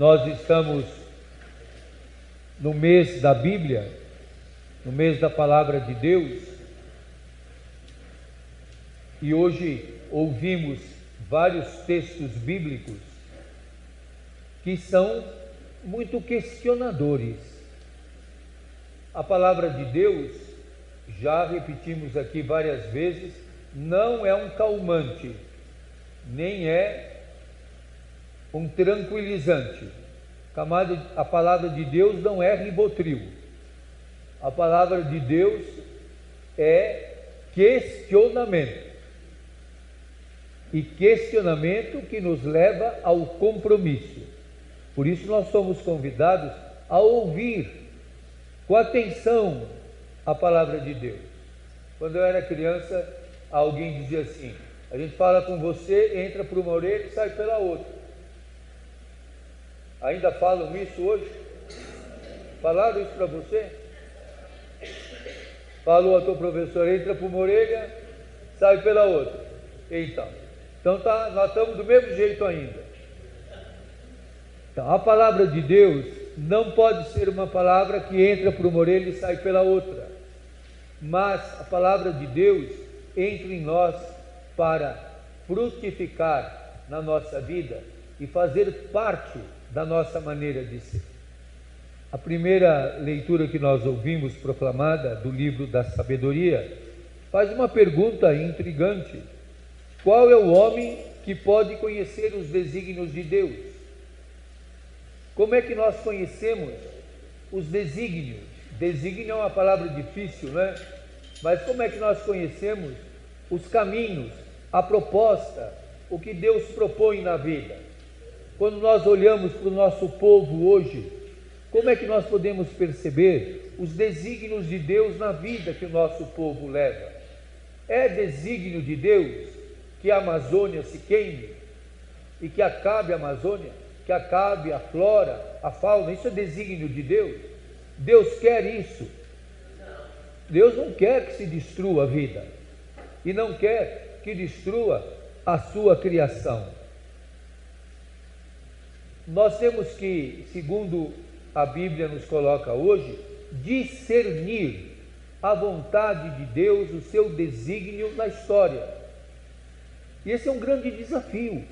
Nós estamos no mês da Bíblia, no mês da Palavra de Deus, e hoje ouvimos vários textos bíblicos que são muito questionadores. A palavra de Deus, já repetimos aqui várias vezes, não é um calmante, nem é um tranquilizante. A palavra de Deus não é ribotril. A palavra de Deus é questionamento. E questionamento que nos leva ao compromisso. Por isso nós somos convidados a ouvir com atenção a palavra de Deus. Quando eu era criança, alguém dizia assim: a gente fala com você, entra por uma orelha e sai pela outra. Ainda falam isso hoje? Falaram isso para você? Falou a tua professora, entra por uma orelha, sai pela outra. Então, então tá, nós estamos do mesmo jeito ainda. Então, a palavra de Deus não pode ser uma palavra que entra por uma orelha e sai pela outra. Mas a palavra de Deus entra em nós para frutificar na nossa vida e fazer parte da nossa maneira de ser. A primeira leitura que nós ouvimos proclamada do livro da sabedoria faz uma pergunta intrigante: Qual é o homem que pode conhecer os desígnios de Deus? Como é que nós conhecemos os desígnios? Desígnio é uma palavra difícil, né? Mas como é que nós conhecemos os caminhos, a proposta, o que Deus propõe na vida? Quando nós olhamos para o nosso povo hoje, como é que nós podemos perceber os desígnios de Deus na vida que o nosso povo leva? É desígnio de Deus que a Amazônia se queime e que acabe a Amazônia, que acabe a flora, a fauna? Isso é desígnio de Deus? Deus quer isso? Deus não quer que se destrua a vida e não quer que destrua a sua criação. Nós temos que, segundo a Bíblia nos coloca hoje, discernir a vontade de Deus, o seu desígnio na história. E esse é um grande desafio.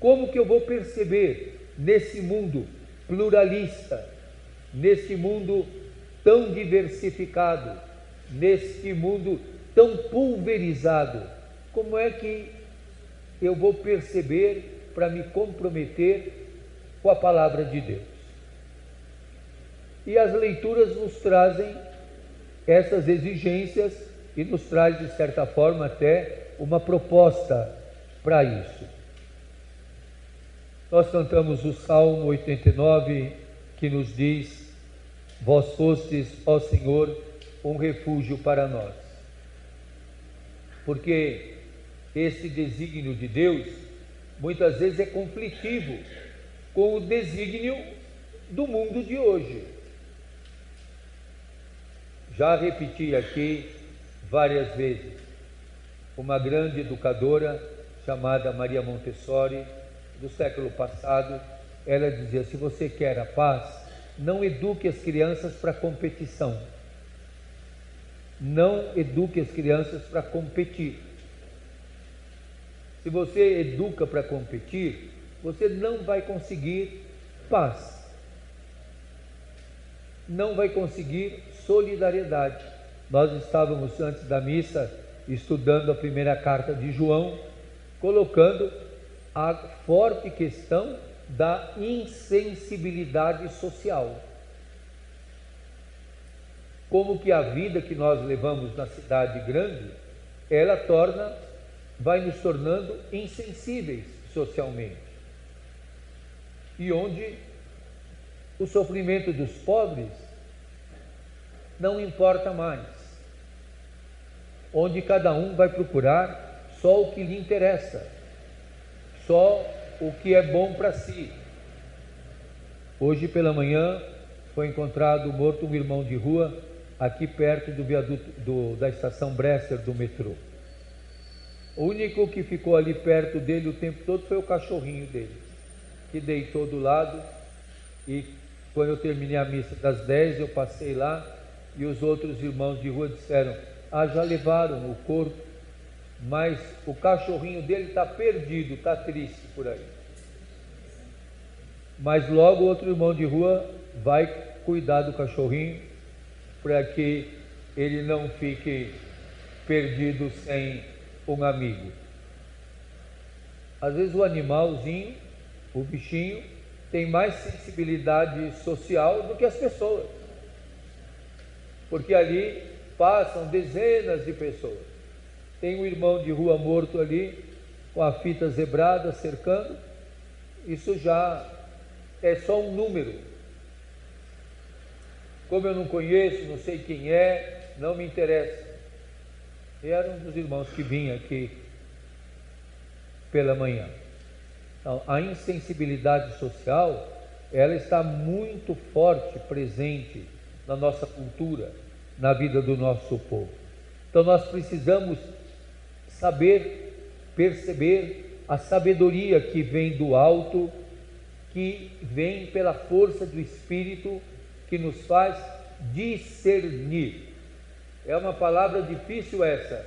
Como que eu vou perceber nesse mundo pluralista, nesse mundo tão diversificado, nesse mundo tão pulverizado, como é que eu vou perceber para me comprometer com a palavra de Deus. E as leituras nos trazem essas exigências e nos traz, de certa forma, até uma proposta para isso. Nós cantamos o Salmo 89 que nos diz: Vós fostes, ó Senhor, um refúgio para nós. Porque esse desígnio de Deus muitas vezes é conflitivo com o desígnio do mundo de hoje. Já repeti aqui várias vezes, uma grande educadora chamada Maria Montessori, do século passado, ela dizia: se você quer a paz, não eduque as crianças para competição. Não eduque as crianças para competir. Se você educa para competir, você não vai conseguir paz, não vai conseguir solidariedade. Nós estávamos antes da missa estudando a primeira carta de João, colocando a forte questão da insensibilidade social. Como que a vida que nós levamos na cidade grande, ela torna, vai nos tornando insensíveis socialmente e onde o sofrimento dos pobres não importa mais, onde cada um vai procurar só o que lhe interessa, só o que é bom para si. Hoje pela manhã foi encontrado morto um irmão de rua aqui perto do viaduto do, da estação Bresser do metrô. O único que ficou ali perto dele o tempo todo foi o cachorrinho dele que deitou do lado E quando eu terminei a missa das 10, eu passei lá e os outros irmãos de rua disseram: Ah, já levaram o corpo, mas o cachorrinho dele está perdido, está triste por aí. Mas logo outro irmão de rua vai cuidar do cachorrinho para que ele não fique perdido sem um amigo. Às vezes o animalzinho, o bichinho, tem mais sensibilidade social do que as pessoas. Porque ali passam dezenas de pessoas. Tem um irmão de rua morto ali, com a fita zebrada cercando. Isso já é só um número. Como eu não conheço, não sei quem é, não me interessa. E era um dos irmãos que vinha aqui pela manhã. A insensibilidade social, ela está muito forte, presente na nossa cultura, na vida do nosso povo. Então nós precisamos saber, perceber a sabedoria que vem do alto, que vem pela força do Espírito, que nos faz discernir. É uma palavra difícil essa.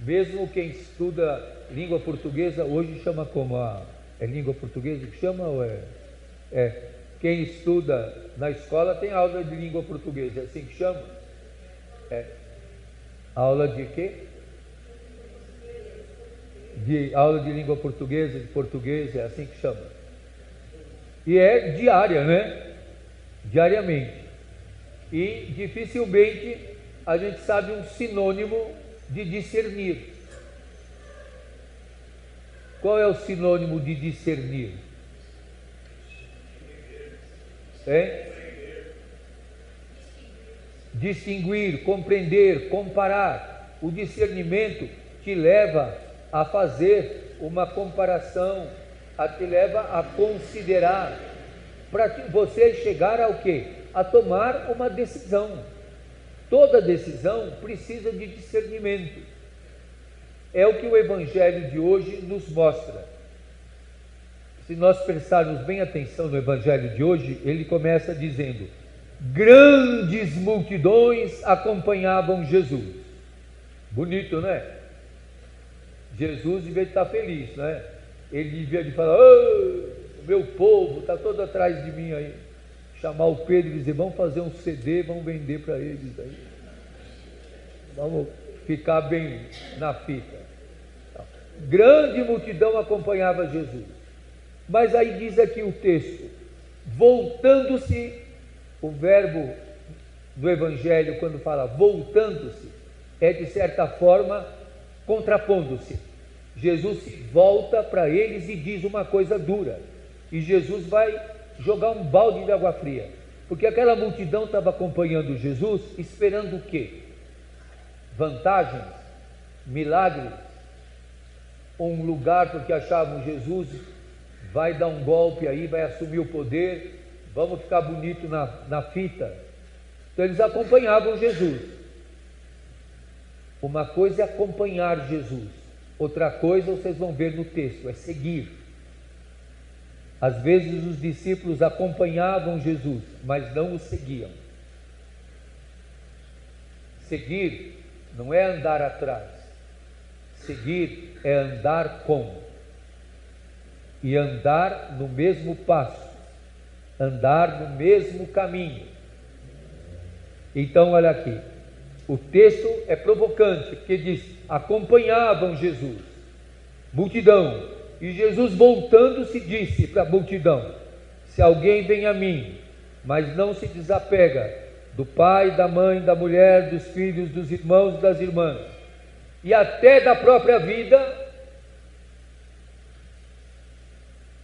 Mesmo quem estuda língua portuguesa hoje chama como a é língua portuguesa que chama ou é? É. Quem estuda na escola tem aula de língua portuguesa, é assim que chama? É. Aula de quê? De aula de língua portuguesa, de português, é assim que chama. E é diária, né? Diariamente. E dificilmente a gente sabe um sinônimo de discernir. Qual é o sinônimo de discernir? Hein? Distinguir, compreender, comparar. O discernimento te leva a fazer uma comparação, a te leva a considerar, para você chegar ao que? A tomar uma decisão. Toda decisão precisa de discernimento. É o que o Evangelho de hoje nos mostra. Se nós prestarmos bem atenção no Evangelho de hoje, ele começa dizendo: grandes multidões acompanhavam Jesus. Bonito, né? Jesus devia estar feliz, né? Ele devia de falar: o meu povo está todo atrás de mim aí chamar o Pedro e dizer: vamos fazer um CD, vamos vender para eles aí. Vamos ficar bem na fita. Grande multidão acompanhava Jesus. Mas aí diz aqui o texto: voltando-se, o verbo do Evangelho, quando fala voltando-se, é de certa forma contrapondo-se. Jesus se volta para eles e diz uma coisa dura. E Jesus vai jogar um balde de água fria. Porque aquela multidão estava acompanhando Jesus, esperando o quê? Vantagens, milagres, um lugar porque achavam Jesus vai dar um golpe aí, vai assumir o poder, vamos ficar bonito na, na fita. Então eles acompanhavam Jesus. Uma coisa é acompanhar Jesus, outra coisa vocês vão ver no texto, é seguir. Às vezes os discípulos acompanhavam Jesus, mas não o seguiam. Seguir não é andar atrás, seguir é andar com, e andar no mesmo passo, andar no mesmo caminho. Então, olha aqui, o texto é provocante, porque diz: acompanhavam Jesus, multidão, e Jesus, voltando-se, disse para a multidão: Se alguém vem a mim, mas não se desapega do pai, da mãe, da mulher, dos filhos, dos irmãos e das irmãs, e até da própria vida,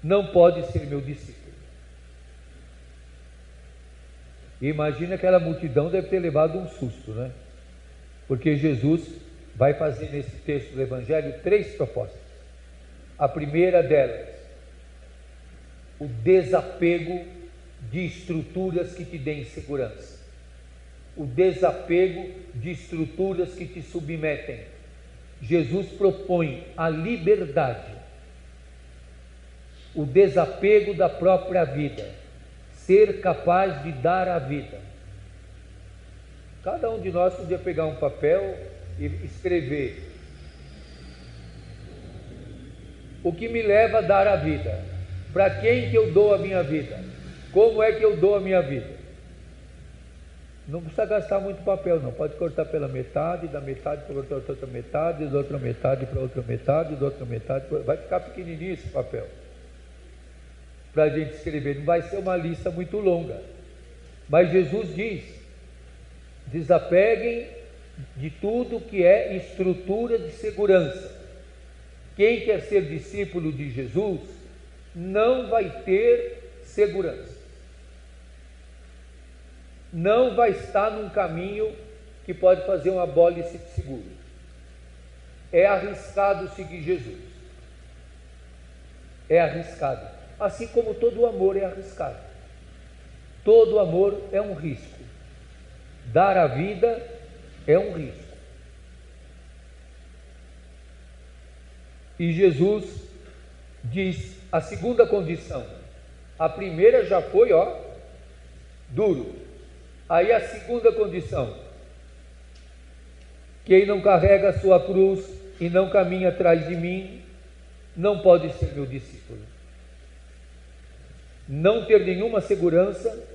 não pode ser meu discípulo. Imagina aquela multidão deve ter levado um susto, né? Porque Jesus vai fazer nesse texto do Evangelho três propostas. A primeira delas, o desapego de estruturas que te deem segurança. O desapego de estruturas que te submetem. Jesus propõe a liberdade, o desapego da própria vida, ser capaz de dar a vida. Cada um de nós podia pegar um papel e escrever o que me leva a dar a vida. Para quem que eu dou a minha vida? Como é que eu dou a minha vida? Não precisa gastar muito papel, não. Pode cortar pela metade, da metade para outra, metade, da outra metade para outra metade, da outra metade. Vai ficar pequenininho esse papel. Para a gente escrever. Não vai ser uma lista muito longa. Mas Jesus diz: desapeguem de tudo que é estrutura de segurança. Quem quer ser discípulo de Jesus não vai ter segurança. Não vai estar num caminho que pode fazer uma bólice de seguro. É arriscado seguir Jesus. É arriscado. Assim como todo amor é arriscado. Todo amor é um risco. Dar a vida é um risco. E Jesus diz a segunda condição. A primeira já foi, ó, duro. Aí a segunda condição. Quem não carrega a sua cruz e não caminha atrás de mim, não pode ser meu discípulo. Não ter nenhuma segurança,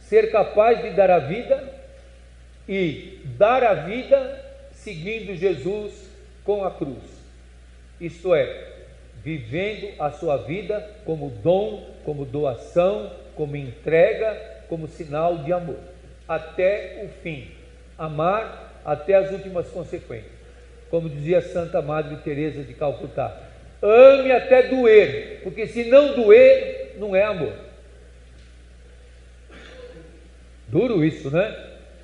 ser capaz de dar a vida e dar a vida seguindo Jesus com a cruz isto é, vivendo a sua vida como dom, como doação, como entrega, como sinal de amor, até o fim, amar até as últimas consequências. Como dizia Santa Madre Teresa de Calcutá, ame até doer, porque se não doer, não é amor. Duro isso, né?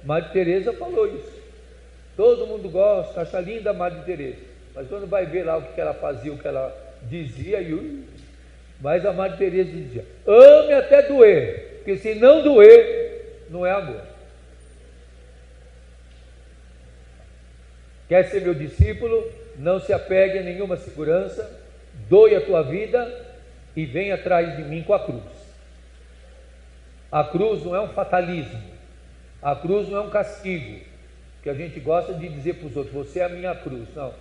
Madre Teresa falou isso. Todo mundo gosta, acha linda a Madre Teresa. Mas quando vai ver lá o que ela fazia, o que ela dizia, e ui, mas a Madre Teresa dizia: ame até doer, porque se não doer, não é amor. Quer ser meu discípulo? Não se apegue a nenhuma segurança, doe a tua vida e vem atrás de mim com a cruz. A cruz não é um fatalismo, a cruz não é um castigo, que a gente gosta de dizer para os outros: você é a minha cruz. Não.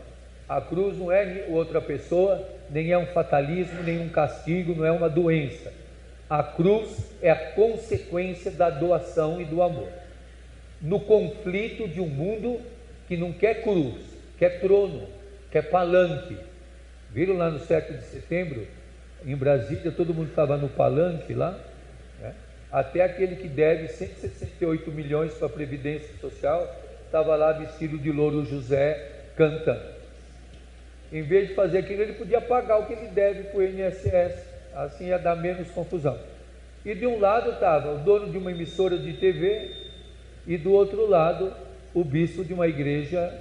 A cruz não é outra pessoa, nem é um fatalismo, nem um castigo, não é uma doença. A cruz é a consequência da doação e do amor. No conflito de um mundo que não quer cruz, quer trono, quer palanque. Viram lá no 7 de setembro, em Brasília, todo mundo estava no palanque lá, né? até aquele que deve 168 milhões para a Previdência Social, estava lá vestido de louro José cantando. Em vez de fazer aquilo, ele podia pagar o que ele deve para o INSS, assim ia dar menos confusão. E de um lado estava o dono de uma emissora de TV, e do outro lado o bispo de uma igreja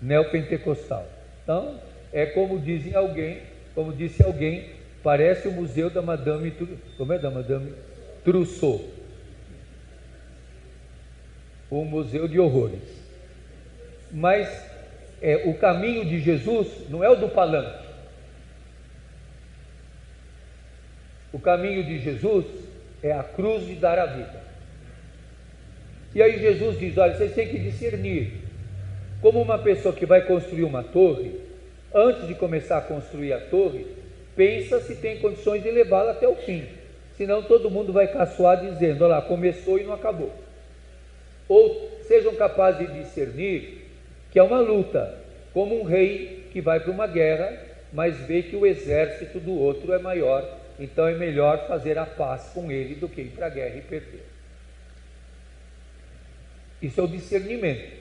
neopentecostal. Então, é como dizem alguém, como disse alguém, parece o museu da Madame, como é da Madame Trousseau, um museu de horrores. Mas é, o caminho de Jesus não é o do palanque. O caminho de Jesus é a cruz de dar a vida. E aí Jesus diz: olha, vocês têm que discernir. Como uma pessoa que vai construir uma torre, antes de começar a construir a torre, pensa se tem condições de levá-la até o fim. Senão todo mundo vai caçoar dizendo: olha lá, começou e não acabou. Ou sejam capazes de discernir que é uma luta, como um rei que vai para uma guerra, mas vê que o exército do outro é maior, então é melhor fazer a paz com ele do que ir para a guerra e perder. Isso é o discernimento.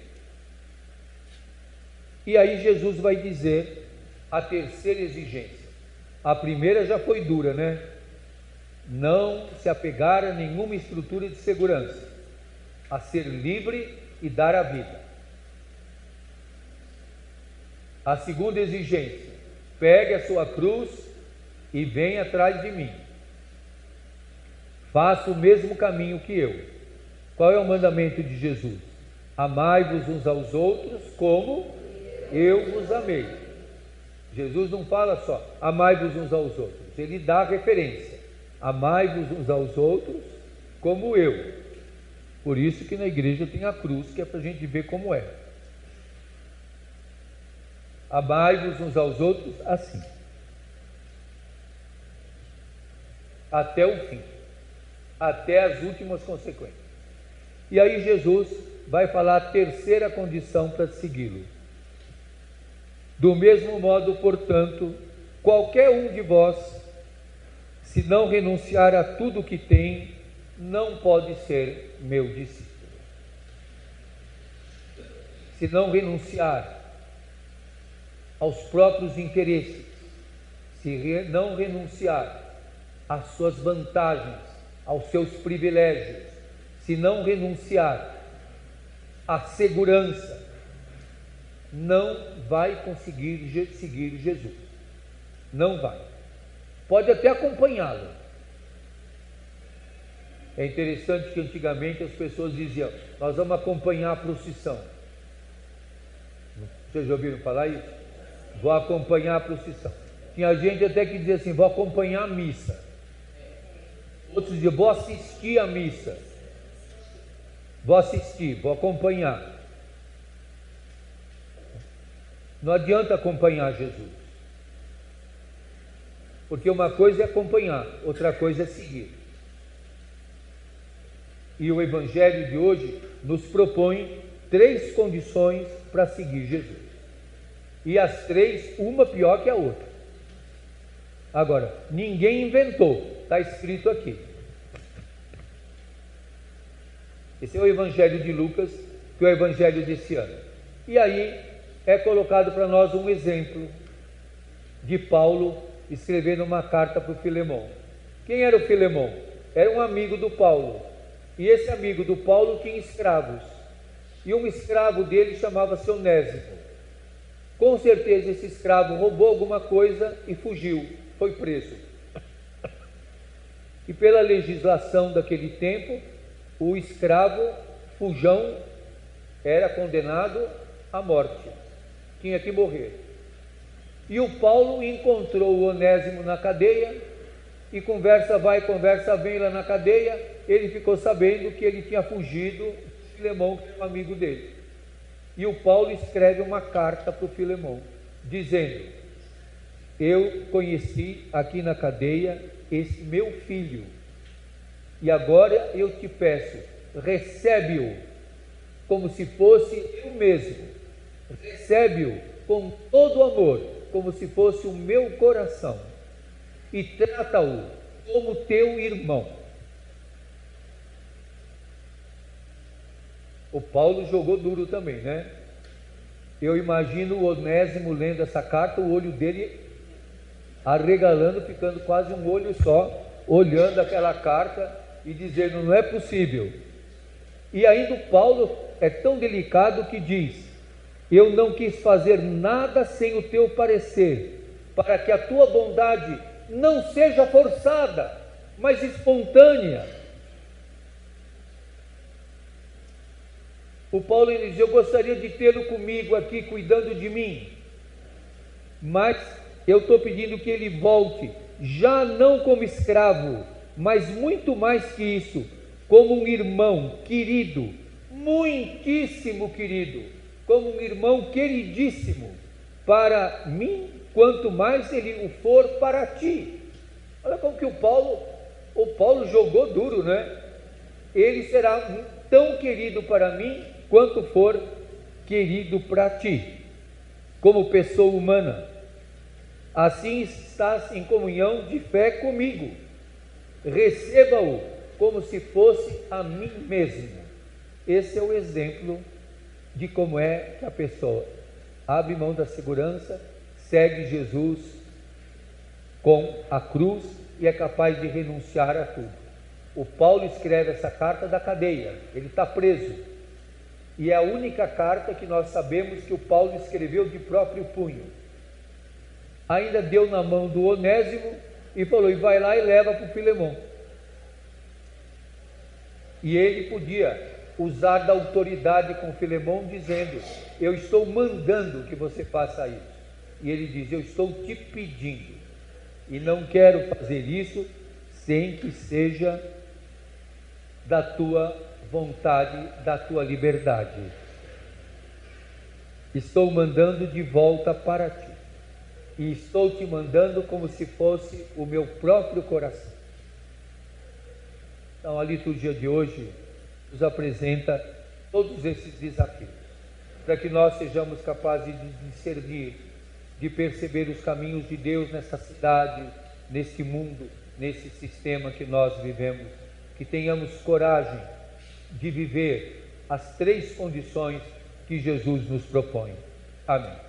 E aí Jesus vai dizer a terceira exigência. A primeira já foi dura, né? Não se apegar a nenhuma estrutura de segurança, a ser livre e dar a vida. A segunda exigência: pegue a sua cruz e venha atrás de mim. Faça o mesmo caminho que eu. Qual é o mandamento de Jesus? Amai-vos uns aos outros como eu vos amei. Jesus não fala só amai-vos uns aos outros, ele dá referência. Amai-vos uns aos outros como eu. Por isso que na igreja tem a cruz, que é para a gente ver como é. Amai-vos uns aos outros assim. Até o fim. Até as últimas consequências. E aí Jesus vai falar a terceira condição para segui-lo. Do mesmo modo, portanto, qualquer um de vós, se não renunciar a tudo que tem, não pode ser meu discípulo. Se não renunciar aos próprios interesses, se não renunciar às suas vantagens, aos seus privilégios, se não renunciar à segurança, não vai conseguir seguir Jesus. Não vai. Pode até acompanhá-lo. É interessante que antigamente as pessoas diziam: Nós vamos acompanhar a procissão. Vocês já ouviram falar isso? Vou acompanhar a procissão. Tinha gente até que dizia assim: Vou acompanhar a missa. Outros diziam: Vou assistir a missa. Vou assistir, vou acompanhar. Não adianta acompanhar Jesus. Porque uma coisa é acompanhar, outra coisa é seguir. E o Evangelho de hoje nos propõe três condições para seguir Jesus. E as três, uma pior que a outra. Agora, ninguém inventou, está escrito aqui. Esse é o Evangelho de Lucas, que é o Evangelho desse ano. E aí é colocado para nós um exemplo de Paulo escrevendo uma carta para o Filemão. Quem era o Filemão? Era um amigo do Paulo. E esse amigo do Paulo tinha escravos. E um escravo dele chamava-se Onésimo. Com certeza esse escravo roubou alguma coisa e fugiu, foi preso. E pela legislação daquele tempo, o escravo fujão era condenado à morte, tinha que morrer. E o Paulo encontrou o Onésimo na cadeia, e conversa vai, conversa vem lá na cadeia, ele ficou sabendo que ele tinha fugido, Filemão, que é um amigo dele. E o Paulo escreve uma carta para o Filemão, dizendo: Eu conheci aqui na cadeia esse meu filho e agora eu te peço, recebe-o como se fosse eu mesmo. Recebe-o com todo amor, como se fosse o meu coração. E trata-o como teu irmão. O Paulo jogou duro também, né? Eu imagino o Onésimo lendo essa carta, o olho dele arregalando, ficando quase um olho só, olhando aquela carta e dizendo: não é possível. E ainda Paulo é tão delicado que diz: Eu não quis fazer nada sem o teu parecer, para que a tua bondade não seja forçada, mas espontânea. O Paulo diz: Eu gostaria de tê-lo comigo aqui, cuidando de mim, mas eu estou pedindo que ele volte, já não como escravo, mas muito mais que isso, como um irmão querido, muitíssimo querido, como um irmão queridíssimo para mim, quanto mais ele o for para ti. Olha como que o Paulo, o Paulo jogou duro, né? Ele será tão querido para mim quanto for querido para ti, como pessoa humana. Assim estás em comunhão de fé comigo receba-o como se fosse a mim mesmo. Esse é o exemplo de como é que a pessoa abre mão da segurança, segue Jesus com a cruz e é capaz de renunciar a tudo. O Paulo escreve essa carta da cadeia, ele está preso. E é a única carta que nós sabemos que o Paulo escreveu de próprio punho. Ainda deu na mão do Onésimo e falou: e vai lá e leva para o Filemão. E ele podia usar da autoridade com Filemão, dizendo: Eu estou mandando que você faça isso. E ele diz: Eu estou te pedindo, e não quero fazer isso sem que seja da tua vontade, da tua liberdade. Estou mandando de volta para ti. E estou te mandando como se fosse o meu próprio coração. Então, a liturgia de hoje nos apresenta todos esses desafios, para que nós sejamos capazes de discernir, de perceber os caminhos de Deus nessa cidade, nesse mundo, nesse sistema que nós vivemos, que tenhamos coragem de viver as três condições que Jesus nos propõe. Amém.